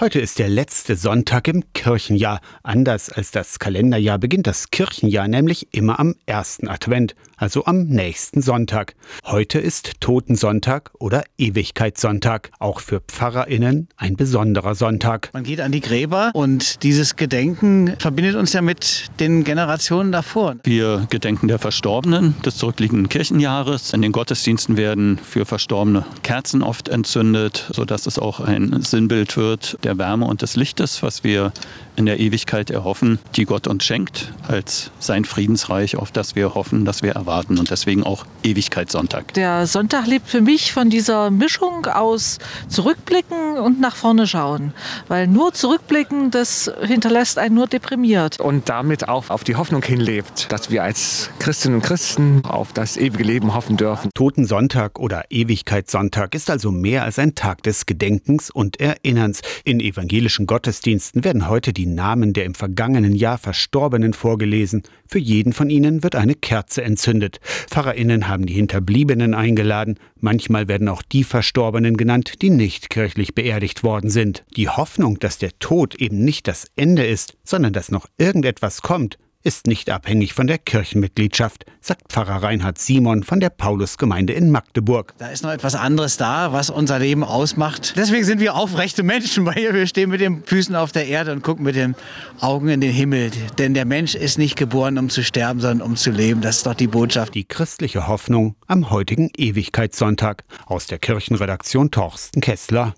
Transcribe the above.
Heute ist der letzte Sonntag im Kirchenjahr. Anders als das Kalenderjahr beginnt das Kirchenjahr nämlich immer am ersten Advent, also am nächsten Sonntag. Heute ist Totensonntag oder Ewigkeitssonntag. Auch für PfarrerInnen ein besonderer Sonntag. Man geht an die Gräber und dieses Gedenken verbindet uns ja mit den Generationen davor. Wir gedenken der Verstorbenen des zurückliegenden Kirchenjahres. In den Gottesdiensten werden für Verstorbene Kerzen oft entzündet, sodass es auch ein Sinnbild wird der Wärme und des Lichtes, was wir in der Ewigkeit erhoffen, die Gott uns schenkt, als sein Friedensreich, auf das wir hoffen, das wir erwarten und deswegen auch Ewigkeitssonntag. Der Sonntag lebt für mich von dieser Mischung aus Zurückblicken und nach vorne schauen, weil nur Zurückblicken, das hinterlässt einen nur deprimiert. Und damit auch auf die Hoffnung hinlebt, dass wir als Christinnen und Christen auf das ewige Leben hoffen dürfen. Totensonntag oder Ewigkeitssonntag ist also mehr als ein Tag des Gedenkens und Erinnerns. In evangelischen Gottesdiensten werden heute die Namen der im vergangenen Jahr Verstorbenen vorgelesen. Für jeden von ihnen wird eine Kerze entzündet. Pfarrerinnen haben die Hinterbliebenen eingeladen. Manchmal werden auch die Verstorbenen genannt, die nicht kirchlich beerdigt worden sind. Die Hoffnung, dass der Tod eben nicht das Ende ist, sondern dass noch irgendetwas kommt, ist nicht abhängig von der Kirchenmitgliedschaft, sagt Pfarrer Reinhard Simon von der Paulusgemeinde in Magdeburg. Da ist noch etwas anderes da, was unser Leben ausmacht. Deswegen sind wir aufrechte Menschen, weil wir stehen mit den Füßen auf der Erde und gucken mit den Augen in den Himmel. Denn der Mensch ist nicht geboren, um zu sterben, sondern um zu leben. Das ist doch die Botschaft. Die christliche Hoffnung am heutigen Ewigkeitssonntag. Aus der Kirchenredaktion Torsten Kessler.